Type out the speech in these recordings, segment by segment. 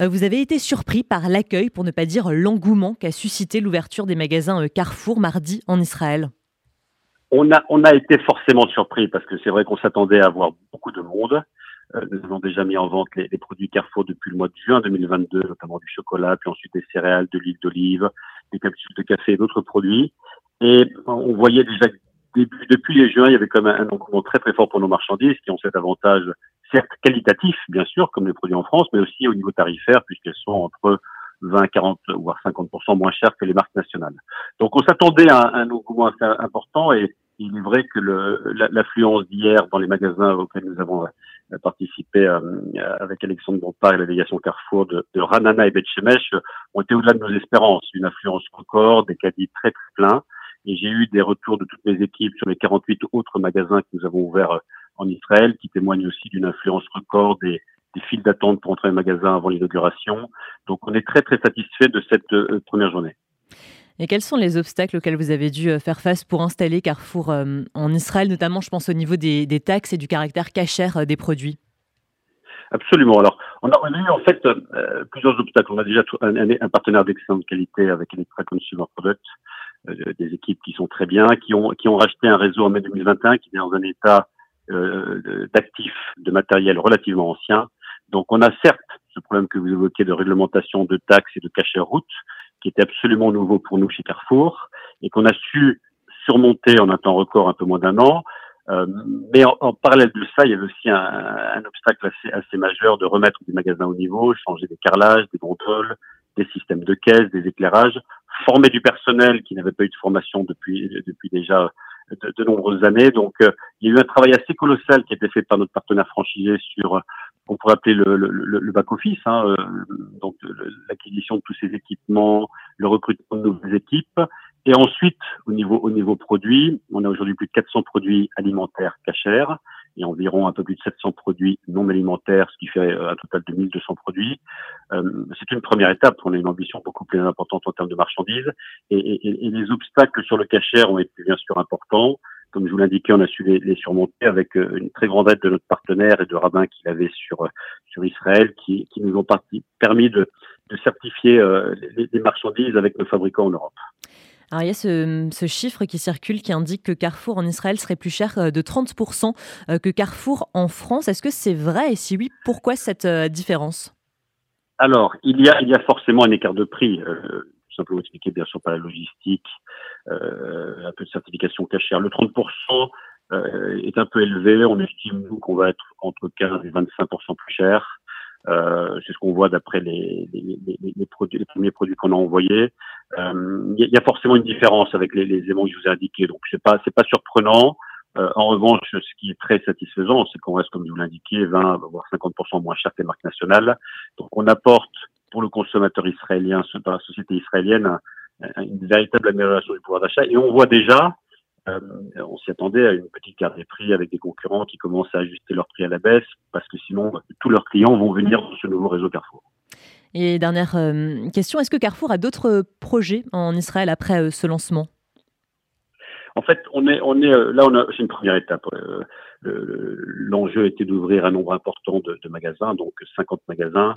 Euh, vous avez été surpris par l'accueil, pour ne pas dire l'engouement qu'a suscité l'ouverture des magasins Carrefour mardi en Israël on a, été forcément surpris parce que c'est vrai qu'on s'attendait à avoir beaucoup de monde. Euh, nous avons déjà mis en vente les, produits Carrefour depuis le mois de juin 2022, notamment du chocolat, puis ensuite des céréales, de l'huile d'olive, des capsules de café et d'autres produits. Et on voyait déjà depuis les juin, il y avait comme un, un engouement très très fort pour nos marchandises qui ont cet avantage, certes qualitatif, bien sûr, comme les produits en France, mais aussi au niveau tarifaire, puisqu'elles sont entre 20, 40, voire 50% moins chères que les marques nationales. Donc on s'attendait à un, engouement assez important et il est vrai que l'affluence d'hier dans les magasins auxquels nous avons euh, participé euh, avec Alexandre Bompard et la délégation Carrefour de, de Ranana et Betchemesh ont été au-delà de nos espérances. Une affluence record, des caddies très très pleins. Et j'ai eu des retours de toutes mes équipes sur les 48 autres magasins que nous avons ouverts euh, en Israël, qui témoignent aussi d'une influence record des, des files d'attente pour entrer dans les magasins avant l'inauguration. Donc on est très très satisfait de cette première journée. Et quels sont les obstacles auxquels vous avez dû euh, faire face pour installer Carrefour euh, en Israël, notamment je pense au niveau des, taxes et du caractère cachère euh, des produits? Absolument. Alors, on a, eu en fait plusieurs obstacles. On a déjà un, un partenaire d'excellente qualité avec Electra Consumer Products, des équipes qui sont très bien, qui ont, qui ont racheté un réseau en mai 2021 qui est dans un état d'actif, de matériel relativement ancien. Donc, on a certes ce problème que vous évoquez de réglementation de taxes et de cachère route, qui était absolument nouveau pour nous chez Carrefour et qu'on a su surmonter en un temps record un peu moins d'un an. Euh, mais en, parallèle de ça, il y avait aussi un, obstacle assez, assez, majeur de remettre des magasins au niveau, changer des carrelages, des gondoles, des systèmes de caisse, des éclairages, former du personnel qui n'avait pas eu de formation depuis, depuis déjà de, de nombreuses années. Donc, euh, il y a eu un travail assez colossal qui a été fait par notre partenaire franchisé sur qu'on pourrait appeler le, le, le back-office, hein, euh, donc l'acquisition de tous ces équipements, le recrutement de nouvelles équipes. Et ensuite, au niveau, au niveau produit, on a aujourd'hui plus de 400 produits alimentaires cachers et environ un peu plus de 700 produits non alimentaires, ce qui fait euh, un total de 1200 produits. Euh, c'est une première étape. On a une ambition beaucoup plus importante en termes de marchandises et, les obstacles sur le cachère ont été bien sûr importants comme je vous l'indiquais, on a su les, surmonter avec euh, une très grande aide de notre partenaire et de rabbins qu'il avait sur, sur Israël, qui, nous ont permis de, certifier euh, les, marchandises avec nos fabricants en Europe. Alors, il y a ce, chiffre qui circule qui indique que Carrefour en Israël serait plus cher de 30% que Carrefour en France. Est-ce que c'est vrai? Et si oui, pourquoi cette différence? Alors, il y, a, forcément un écart de prix simplement expliquer bien sûr par la logistique, euh, un peu de certification cachère. Le 30% euh, est un peu élevé. On estime qu'on va être entre 15 et 25% plus cher. Euh, c'est ce qu'on voit d'après les premiers produits qu'on a envoyés. Euh, il y, a forcément une différence avec les, éléments que je vous ai indiqués, donc c'est pas c'est pas surprenant. Euh, en revanche, ce qui est très satisfaisant, c'est qu'on reste, comme je vous l'indiquais, 20 voire 50% moins cher que les marques nationales. Donc on apporte pour le consommateur israélien, par la société israélienne, une véritable amélioration du pouvoir d'achat. Et on voit déjà, euh, on s'y attendait à une petite carte des prix avec des concurrents qui commencent à ajuster leurs prix à la baisse, parce que sinon, tous leurs clients vont venir dans ce nouveau réseau Carrefour. Et dernière euh, question, est-ce que Carrefour a d'autres projets en Israël après euh, ce lancement? En fait, on est, là, c'est une première étape. L'enjeu était d'ouvrir un nombre important de, magasins, donc 50 magasins.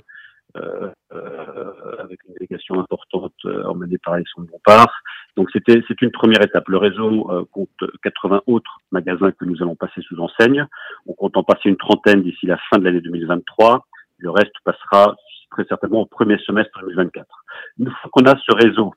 Euh, euh, avec une délégation importante euh, emmenée par Alexandre Bompard. Donc c'était c'est une première étape. Le réseau compte 80 autres magasins que nous allons passer sous enseigne. On compte en passer une trentaine d'ici la fin de l'année 2023. Le reste passera très certainement au premier semestre 2024. Une fois qu'on a ce réseau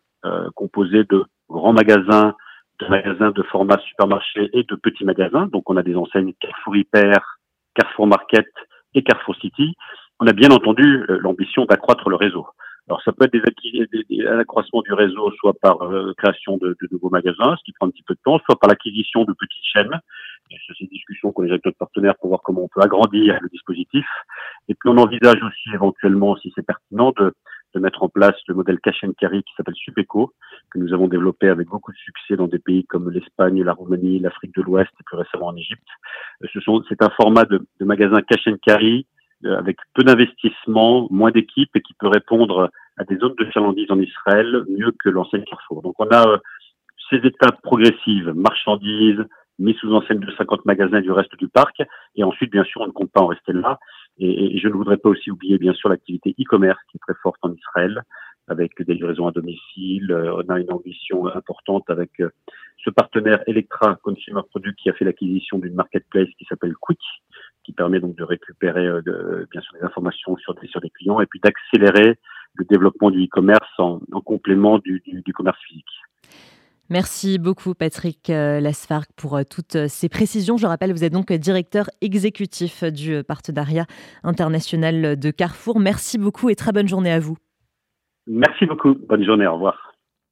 composé de grands magasins, de magasins de format supermarché et de petits magasins, donc on a des enseignes Carrefour Hyper, Carrefour Market et Carrefour City, on a bien entendu euh, l'ambition d'accroître le réseau. Alors ça peut être des, un accroissement du réseau, soit par euh, création de, de, nouveaux magasins, ce qui prend un petit peu de temps, soit par l'acquisition de petites chaînes. C'est ces discussions qu'on a avec notre partenaire pour voir comment on peut agrandir le dispositif. Et puis on envisage aussi éventuellement, si c'est pertinent, de, de, mettre en place le modèle cash and carry qui s'appelle Supeco, que nous avons développé avec beaucoup de succès dans des pays comme l'Espagne, la Roumanie, l'Afrique de l'Ouest et plus récemment en Égypte. Ce sont, c'est un format de, de magasin cash and carry euh, avec peu d'investissement, moins d'équipes et qui peut répondre à des zones de chalandise en Israël mieux que l'enseigne Carrefour. Donc on a euh, ces étapes progressives, marchandises, mise sous enseigne de 50 magasins du reste du parc, et ensuite bien sûr on ne compte pas en rester là. Et, je ne voudrais pas aussi oublier, bien sûr, l'activité e-commerce qui est très forte en Israël, avec des livraisons à domicile. Euh, on a une ambition importante avec euh, ce partenaire Electra Consumer Product qui a fait l'acquisition d'une marketplace qui s'appelle Quick, qui permet donc de récupérer euh, bien sûr des informations sur des, clients et puis d'accélérer le développement du e-commerce en, complément du, du commerce physique. Merci beaucoup Patrick euh, Lasfargue pour euh, toutes euh, ces précisions. Je rappelle, vous êtes donc directeur exécutif du partenariat international de Carrefour. Merci beaucoup et très bonne journée à vous. Merci beaucoup. Bonne journée. Au revoir.